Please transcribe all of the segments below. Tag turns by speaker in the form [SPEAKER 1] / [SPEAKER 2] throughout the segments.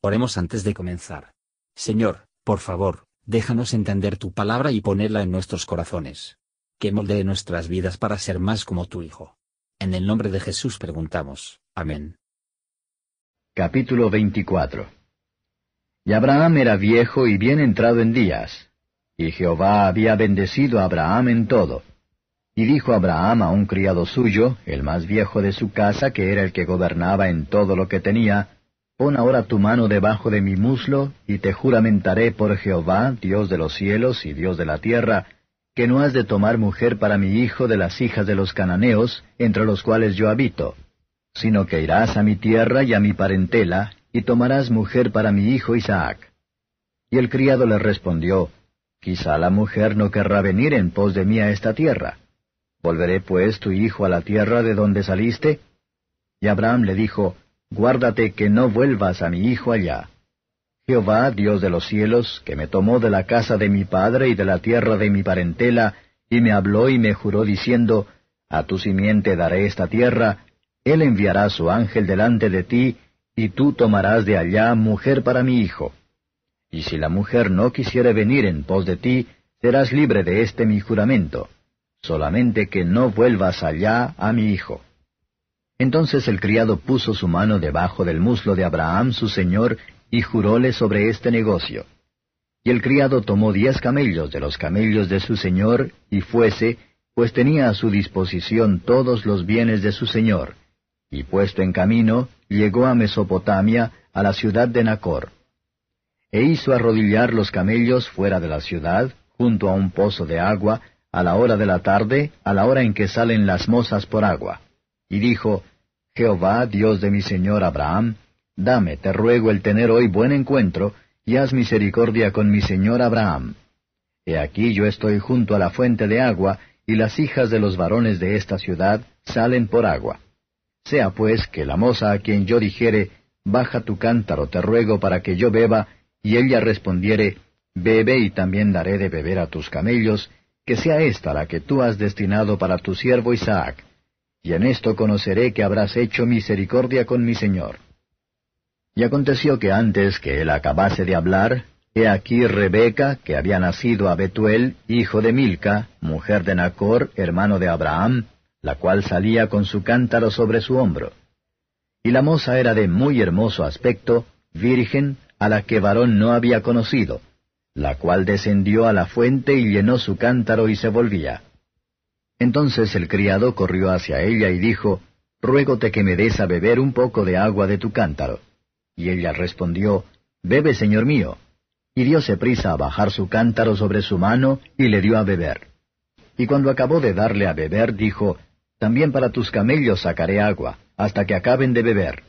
[SPEAKER 1] Oremos antes de comenzar. Señor, por favor, déjanos entender tu palabra y ponerla en nuestros corazones. Que moldee nuestras vidas para ser más como tu Hijo. En el nombre de Jesús preguntamos. Amén.
[SPEAKER 2] Capítulo 24 Y Abraham era viejo y bien entrado en días, y Jehová había bendecido a Abraham en todo. Y dijo Abraham a un criado suyo, el más viejo de su casa, que era el que gobernaba en todo lo que tenía, Pon ahora tu mano debajo de mi muslo, y te juramentaré por Jehová, Dios de los cielos y Dios de la tierra, que no has de tomar mujer para mi hijo de las hijas de los cananeos, entre los cuales yo habito, sino que irás a mi tierra y a mi parentela, y tomarás mujer para mi hijo Isaac. Y el criado le respondió, Quizá la mujer no querrá venir en pos de mí a esta tierra. ¿Volveré pues tu hijo a la tierra de donde saliste? Y Abraham le dijo, guárdate que no vuelvas a mi hijo allá. Jehová, Dios de los cielos, que me tomó de la casa de mi padre y de la tierra de mi parentela, y me habló y me juró diciendo, A tu simiente daré esta tierra, él enviará su ángel delante de ti, y tú tomarás de allá mujer para mi hijo. Y si la mujer no quisiere venir en pos de ti, serás libre de este mi juramento, solamente que no vuelvas allá a mi hijo. Entonces el criado puso su mano debajo del muslo de Abraham su señor, y juróle sobre este negocio. Y el criado tomó diez camellos de los camellos de su señor, y fuese, pues tenía a su disposición todos los bienes de su señor. Y puesto en camino, llegó a Mesopotamia, a la ciudad de Nacor. E hizo arrodillar los camellos fuera de la ciudad, junto a un pozo de agua, a la hora de la tarde, a la hora en que salen las mozas por agua y dijo, Jehová, Dios de mi señor Abraham, dame, te ruego, el tener hoy buen encuentro, y haz misericordia con mi señor Abraham. He aquí yo estoy junto a la fuente de agua, y las hijas de los varones de esta ciudad salen por agua. Sea pues que la moza a quien yo dijere, Baja tu cántaro, te ruego, para que yo beba, y ella respondiere, Bebe y también daré de beber a tus camellos, que sea esta la que tú has destinado para tu siervo Isaac y en esto conoceré que habrás hecho misericordia con mi señor. Y aconteció que antes que él acabase de hablar, he aquí Rebeca, que había nacido a Betuel, hijo de Milca, mujer de Nacor, hermano de Abraham, la cual salía con su cántaro sobre su hombro. Y la moza era de muy hermoso aspecto, virgen, a la que varón no había conocido, la cual descendió a la fuente y llenó su cántaro y se volvía. Entonces el criado corrió hacia ella y dijo, Ruégote que me des a beber un poco de agua de tu cántaro. Y ella respondió, Bebe, señor mío. Y dióse prisa a bajar su cántaro sobre su mano y le dio a beber. Y cuando acabó de darle a beber, dijo, También para tus camellos sacaré agua, hasta que acaben de beber.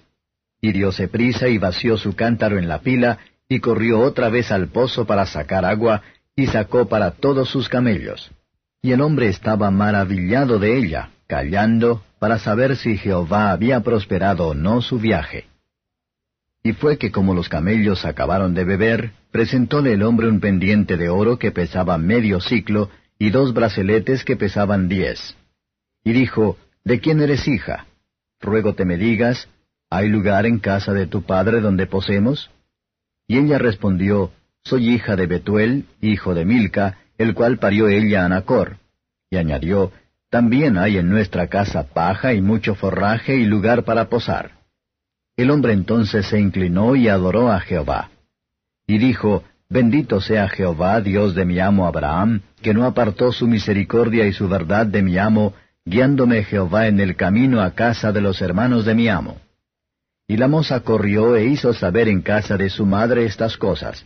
[SPEAKER 2] Y dióse prisa y vació su cántaro en la pila, y corrió otra vez al pozo para sacar agua, y sacó para todos sus camellos. Y el hombre estaba maravillado de ella, callando, para saber si Jehová había prosperado o no su viaje. Y fue que como los camellos acabaron de beber, presentóle el hombre un pendiente de oro que pesaba medio ciclo, y dos braceletes que pesaban diez. Y dijo, ¿De quién eres hija? Ruego te me digas, ¿hay lugar en casa de tu padre donde posemos? Y ella respondió, Soy hija de Betuel, hijo de Milca, el cual parió ella a Nacor. Y añadió, También hay en nuestra casa paja y mucho forraje y lugar para posar. El hombre entonces se inclinó y adoró a Jehová. Y dijo, Bendito sea Jehová, Dios de mi amo Abraham, que no apartó su misericordia y su verdad de mi amo, guiándome Jehová en el camino a casa de los hermanos de mi amo. Y la moza corrió e hizo saber en casa de su madre estas cosas.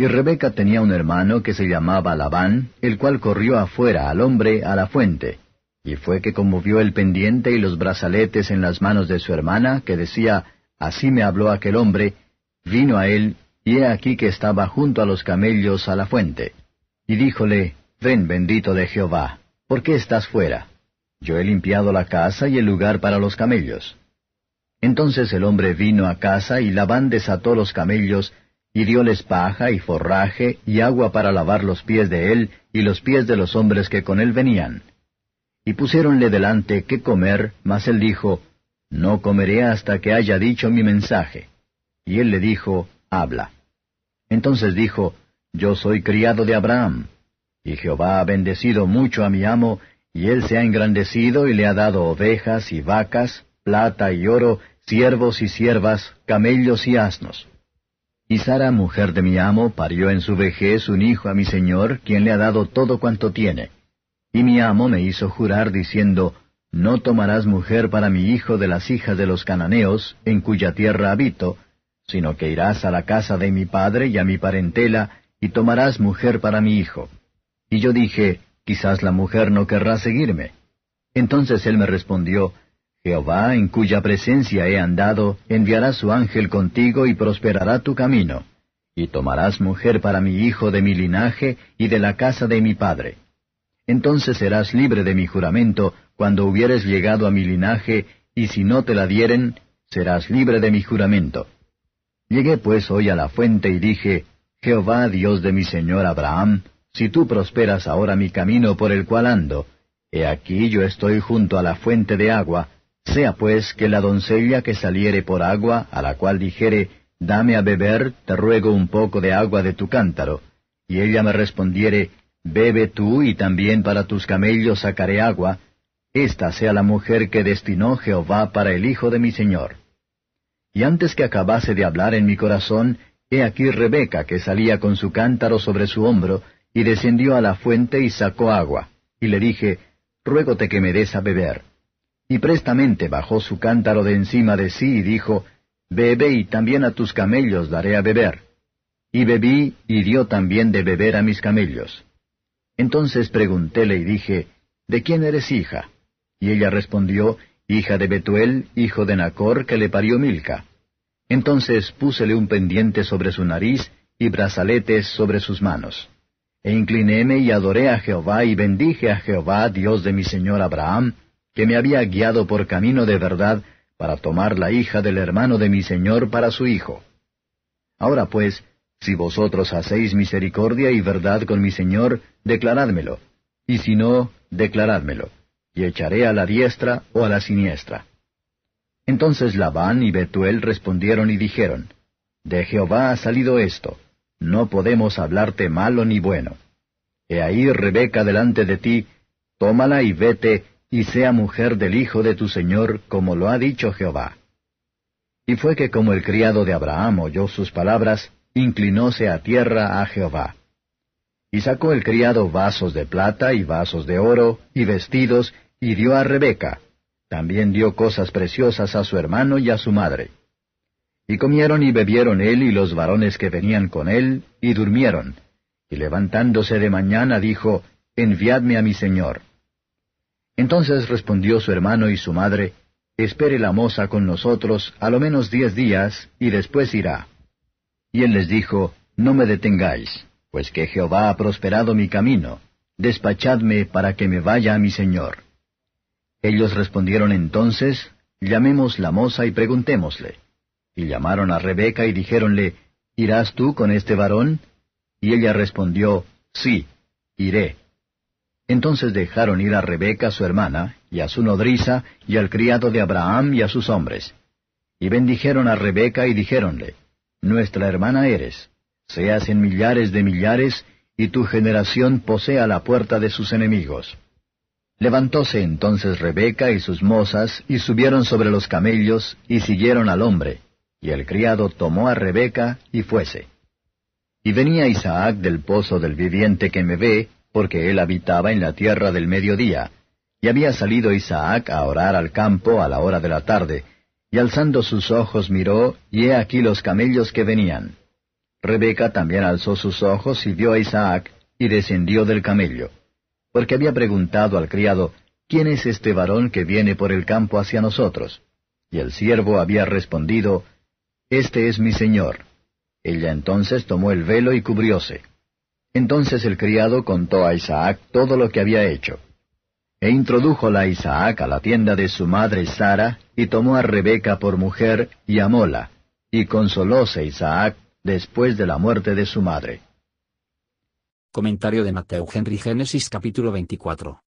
[SPEAKER 2] Y Rebeca tenía un hermano que se llamaba Labán, el cual corrió afuera al hombre a la fuente. Y fue que conmovió el pendiente y los brazaletes en las manos de su hermana, que decía, Así me habló aquel hombre, vino a él, y he aquí que estaba junto a los camellos a la fuente. Y díjole, Ven bendito de Jehová, ¿por qué estás fuera? Yo he limpiado la casa y el lugar para los camellos. Entonces el hombre vino a casa y Labán desató los camellos, y dióles paja y forraje y agua para lavar los pies de él y los pies de los hombres que con él venían. Y pusiéronle delante qué comer, mas él dijo, No comeré hasta que haya dicho mi mensaje. Y él le dijo, Habla. Entonces dijo, Yo soy criado de Abraham. Y Jehová ha bendecido mucho a mi amo, y él se ha engrandecido y le ha dado ovejas y vacas, plata y oro, siervos y siervas, camellos y asnos. Y Sara, mujer de mi amo, parió en su vejez un hijo a mi señor, quien le ha dado todo cuanto tiene. Y mi amo me hizo jurar diciendo, No tomarás mujer para mi hijo de las hijas de los cananeos, en cuya tierra habito, sino que irás a la casa de mi padre y a mi parentela, y tomarás mujer para mi hijo. Y yo dije, Quizás la mujer no querrá seguirme. Entonces él me respondió, Jehová, en cuya presencia he andado, enviará su ángel contigo y prosperará tu camino. Y tomarás mujer para mi hijo de mi linaje y de la casa de mi padre. Entonces serás libre de mi juramento cuando hubieres llegado a mi linaje, y si no te la dieren, serás libre de mi juramento. Llegué pues hoy a la fuente y dije, Jehová Dios de mi señor Abraham, si tú prosperas ahora mi camino por el cual ando, he aquí yo estoy junto a la fuente de agua, sea pues que la doncella que saliere por agua, a la cual dijere, Dame a beber, te ruego un poco de agua de tu cántaro, y ella me respondiere, Bebe tú y también para tus camellos sacaré agua, esta sea la mujer que destinó Jehová para el hijo de mi señor. Y antes que acabase de hablar en mi corazón, he aquí Rebeca que salía con su cántaro sobre su hombro, y descendió a la fuente y sacó agua. Y le dije, Ruégote que me des a beber. Y prestamente bajó su cántaro de encima de sí y dijo, Bebe y también a tus camellos daré a beber. Y bebí y dio también de beber a mis camellos. Entonces preguntéle y dije, ¿De quién eres hija? Y ella respondió, Hija de Betuel, hijo de Nacor, que le parió Milca. Entonces púsele un pendiente sobre su nariz y brazaletes sobre sus manos. E inclinéme y adoré a Jehová y bendije a Jehová, Dios de mi señor Abraham, que me había guiado por camino de verdad para tomar la hija del hermano de mi señor para su hijo. Ahora pues, si vosotros hacéis misericordia y verdad con mi señor, declarádmelo, y si no, declarádmelo, y echaré a la diestra o a la siniestra. Entonces Labán y Betuel respondieron y dijeron, De Jehová ha salido esto, no podemos hablarte malo ni bueno. He ahí Rebeca delante de ti, tómala y vete, y sea mujer del hijo de tu señor, como lo ha dicho Jehová. Y fue que como el criado de Abraham oyó sus palabras, inclinóse a tierra a Jehová. Y sacó el criado vasos de plata y vasos de oro, y vestidos, y dio a Rebeca. También dio cosas preciosas a su hermano y a su madre. Y comieron y bebieron él y los varones que venían con él, y durmieron. Y levantándose de mañana dijo, Enviadme a mi señor. Entonces respondió su hermano y su madre, Espere la moza con nosotros a lo menos diez días, y después irá. Y él les dijo, No me detengáis, pues que Jehová ha prosperado mi camino, despachadme para que me vaya a mi señor. Ellos respondieron entonces, Llamemos la moza y preguntémosle. Y llamaron a Rebeca y dijéronle, ¿Irás tú con este varón? Y ella respondió, Sí, iré. Entonces dejaron ir a Rebeca su hermana, y a su nodriza, y al criado de Abraham y a sus hombres. Y bendijeron a Rebeca y dijéronle, Nuestra hermana eres, seas en millares de millares, y tu generación posea la puerta de sus enemigos. Levantóse entonces Rebeca y sus mozas, y subieron sobre los camellos, y siguieron al hombre, y el criado tomó a Rebeca y fuese. Y venía Isaac del pozo del viviente que me ve, porque él habitaba en la tierra del mediodía. Y había salido Isaac a orar al campo a la hora de la tarde, y alzando sus ojos miró, y he aquí los camellos que venían. Rebeca también alzó sus ojos y vio a Isaac, y descendió del camello. Porque había preguntado al criado, ¿quién es este varón que viene por el campo hacia nosotros? Y el siervo había respondido, este es mi señor. Ella entonces tomó el velo y cubrióse. Entonces el criado contó a Isaac todo lo que había hecho. E introdújola Isaac a la tienda de su madre Sara, y tomó a Rebeca por mujer, y amóla, y consolóse Isaac después de la muerte de su madre.
[SPEAKER 1] Comentario de Mateo Henry Génesis capítulo 24.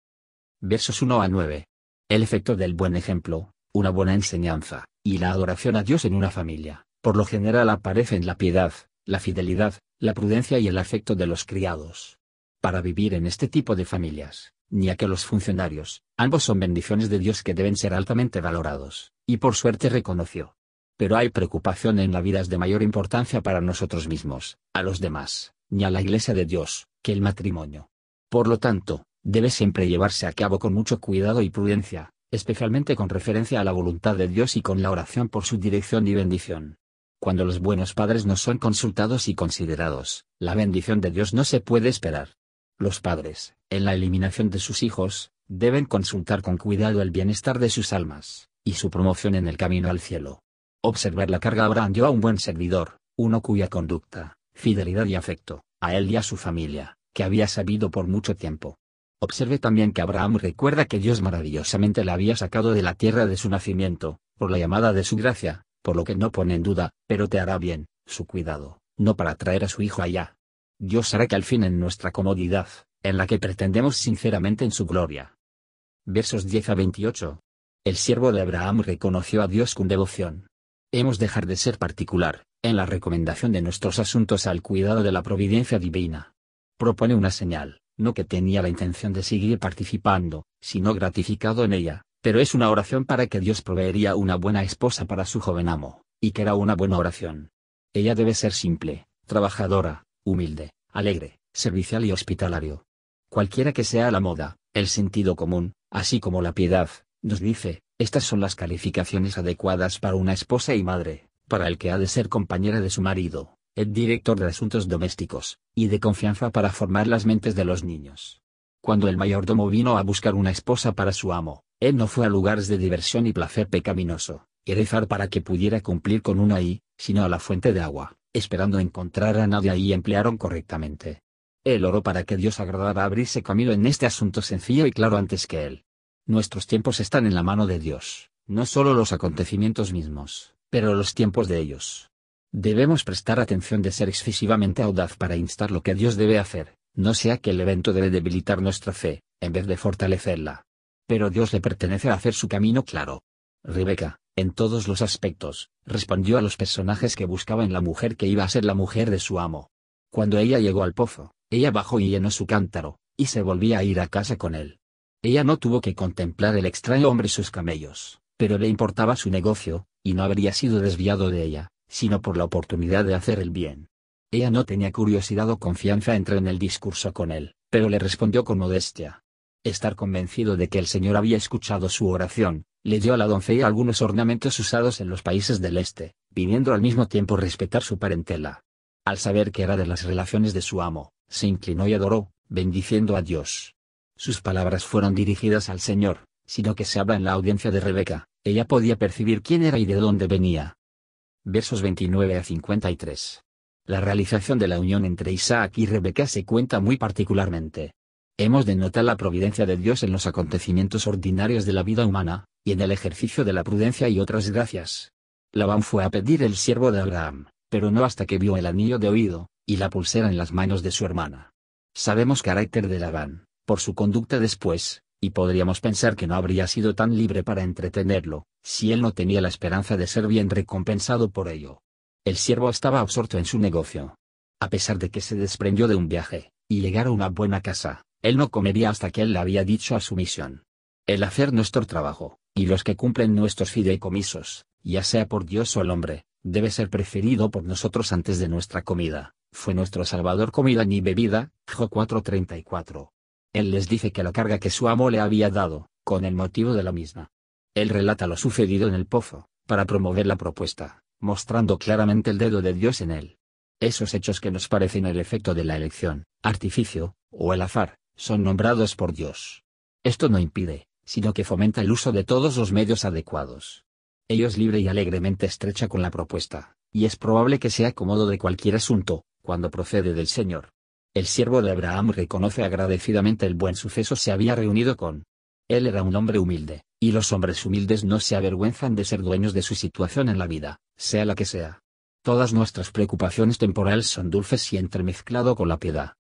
[SPEAKER 1] Versos 1 a 9. El efecto del buen ejemplo, una buena enseñanza, y la adoración a Dios en una familia. por lo general aparecen la piedad, la fidelidad, la prudencia y el afecto de los criados. Para vivir en este tipo de familias, ni a que los funcionarios, ambos son bendiciones de Dios que deben ser altamente valorados, y por suerte reconoció. Pero hay preocupación en la vida de mayor importancia para nosotros mismos, a los demás, ni a la Iglesia de Dios, que el matrimonio. Por lo tanto, debe siempre llevarse a cabo con mucho cuidado y prudencia, especialmente con referencia a la voluntad de Dios y con la oración por su dirección y bendición. Cuando los buenos padres no son consultados y considerados, la bendición de Dios no se puede esperar. Los padres, en la eliminación de sus hijos, deben consultar con cuidado el bienestar de sus almas, y su promoción en el camino al cielo. Observar la carga Abraham dio a un buen servidor, uno cuya conducta, fidelidad y afecto, a él y a su familia, que había sabido por mucho tiempo. Observe también que Abraham recuerda que Dios maravillosamente le había sacado de la tierra de su nacimiento, por la llamada de su gracia, por lo que no pone en duda, pero te hará bien, su cuidado, no para traer a su hijo allá, Dios hará que al fin en nuestra comodidad, en la que pretendemos sinceramente en su gloria. Versos 10 a 28. El siervo de Abraham reconoció a Dios con devoción. Hemos dejar de ser particular, en la recomendación de nuestros asuntos al cuidado de la providencia divina. Propone una señal, no que tenía la intención de seguir participando, sino gratificado en ella, pero es una oración para que Dios proveería una buena esposa para su joven amo, y que era una buena oración. Ella debe ser simple, trabajadora, humilde, alegre, servicial y hospitalario. Cualquiera que sea la moda, el sentido común, así como la piedad, nos dice, estas son las calificaciones adecuadas para una esposa y madre, para el que ha de ser compañera de su marido, el director de asuntos domésticos, y de confianza para formar las mentes de los niños. Cuando el mayordomo vino a buscar una esposa para su amo, él no fue a lugares de diversión y placer pecaminoso, y rezar para que pudiera cumplir con una ahí, sino a la fuente de agua, esperando encontrar a nadie y emplearon correctamente. Él oró para que Dios agradara abrirse camino en este asunto sencillo y claro antes que él. Nuestros tiempos están en la mano de Dios, no solo los acontecimientos mismos, pero los tiempos de ellos. Debemos prestar atención de ser excesivamente audaz para instar lo que Dios debe hacer, no sea que el evento debe debilitar nuestra fe, en vez de fortalecerla. Pero Dios le pertenece a hacer su camino claro. Rebeca, en todos los aspectos, respondió a los personajes que buscaba en la mujer que iba a ser la mujer de su amo. Cuando ella llegó al pozo, ella bajó y llenó su cántaro, y se volvía a ir a casa con él. Ella no tuvo que contemplar el extraño hombre y sus camellos, pero le importaba su negocio, y no habría sido desviado de ella, sino por la oportunidad de hacer el bien. Ella no tenía curiosidad o confianza entre en el discurso con él, pero le respondió con modestia. Estar convencido de que el Señor había escuchado su oración, le dio a la doncella algunos ornamentos usados en los países del este, pidiendo al mismo tiempo respetar su parentela. Al saber que era de las relaciones de su amo, se inclinó y adoró, bendiciendo a Dios. Sus palabras fueron dirigidas al Señor, sino que se habla en la audiencia de Rebeca, ella podía percibir quién era y de dónde venía. Versos 29 a 53. La realización de la unión entre Isaac y Rebeca se cuenta muy particularmente. Hemos de notar la providencia de Dios en los acontecimientos ordinarios de la vida humana, y en el ejercicio de la prudencia y otras gracias. Labán fue a pedir el siervo de Abraham, pero no hasta que vio el anillo de oído, y la pulsera en las manos de su hermana. Sabemos carácter de Labán, por su conducta después, y podríamos pensar que no habría sido tan libre para entretenerlo, si él no tenía la esperanza de ser bien recompensado por ello. El siervo estaba absorto en su negocio. A pesar de que se desprendió de un viaje, y llegara a una buena casa, él no comería hasta que él le había dicho a su misión. El hacer nuestro trabajo, y los que cumplen nuestros fideicomisos, ya sea por Dios o el hombre, debe ser preferido por nosotros antes de nuestra comida. Fue nuestro Salvador comida ni bebida, Jo 4:34. Él les dice que la carga que su amo le había dado, con el motivo de la misma. Él relata lo sucedido en el pozo, para promover la propuesta, mostrando claramente el dedo de Dios en él. Esos hechos que nos parecen el efecto de la elección, artificio, o el azar, son nombrados por Dios. Esto no impide, sino que fomenta el uso de todos los medios adecuados. Ellos libre y alegremente estrecha con la propuesta, y es probable que sea cómodo de cualquier asunto, cuando procede del Señor. El siervo de Abraham reconoce agradecidamente el buen suceso se había reunido con. Él era un hombre humilde, y los hombres humildes no se avergüenzan de ser dueños de su situación en la vida, sea la que sea. Todas nuestras preocupaciones temporales son dulces y entremezclado con la piedad.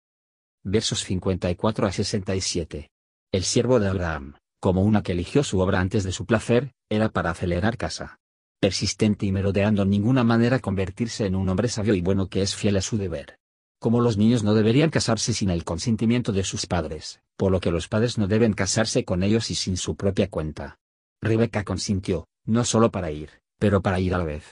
[SPEAKER 1] Versos 54 a 67. El siervo de Abraham, como una que eligió su obra antes de su placer, era para acelerar casa. persistente y merodeando en ninguna manera convertirse en un hombre sabio y bueno que es fiel a su deber. Como los niños no deberían casarse sin el consentimiento de sus padres, por lo que los padres no deben casarse con ellos y sin su propia cuenta. Rebeca consintió, no solo para ir, pero para ir a la vez.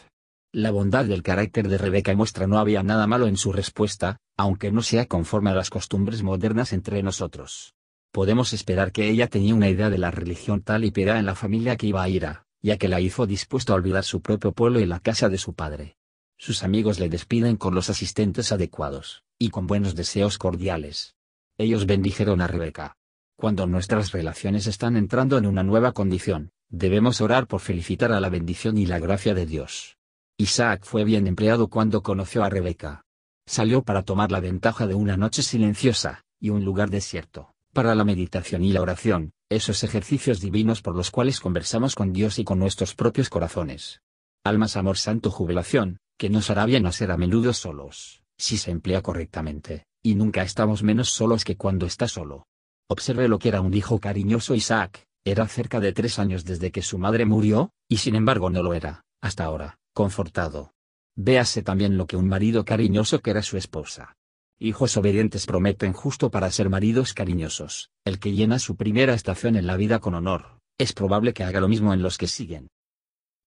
[SPEAKER 1] La bondad del carácter de Rebeca muestra no había nada malo en su respuesta, aunque no sea conforme a las costumbres modernas entre nosotros. Podemos esperar que ella tenía una idea de la religión tal y piedad en la familia que iba a ir a, ya que la hizo dispuesto a olvidar su propio pueblo y la casa de su padre. Sus amigos le despiden con los asistentes adecuados, y con buenos deseos cordiales. Ellos bendijeron a Rebeca. Cuando nuestras relaciones están entrando en una nueva condición, debemos orar por felicitar a la bendición y la gracia de Dios. Isaac fue bien empleado cuando conoció a Rebeca. Salió para tomar la ventaja de una noche silenciosa, y un lugar desierto, para la meditación y la oración, esos ejercicios divinos por los cuales conversamos con Dios y con nuestros propios corazones. Almas amor santo jubilación, que nos hará bien a ser a menudo solos, si se emplea correctamente, y nunca estamos menos solos que cuando está solo. Observe lo que era un hijo cariñoso Isaac, era cerca de tres años desde que su madre murió, y sin embargo no lo era, hasta ahora confortado. Véase también lo que un marido cariñoso que era su esposa. Hijos obedientes prometen justo para ser maridos cariñosos, el que llena su primera estación en la vida con honor, es probable que haga lo mismo en los que siguen.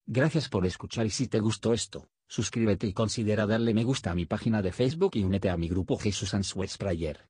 [SPEAKER 1] Gracias por escuchar y si te gustó esto, suscríbete y considera darle me gusta a mi página de Facebook y únete a mi grupo Jesús Answers Prayer.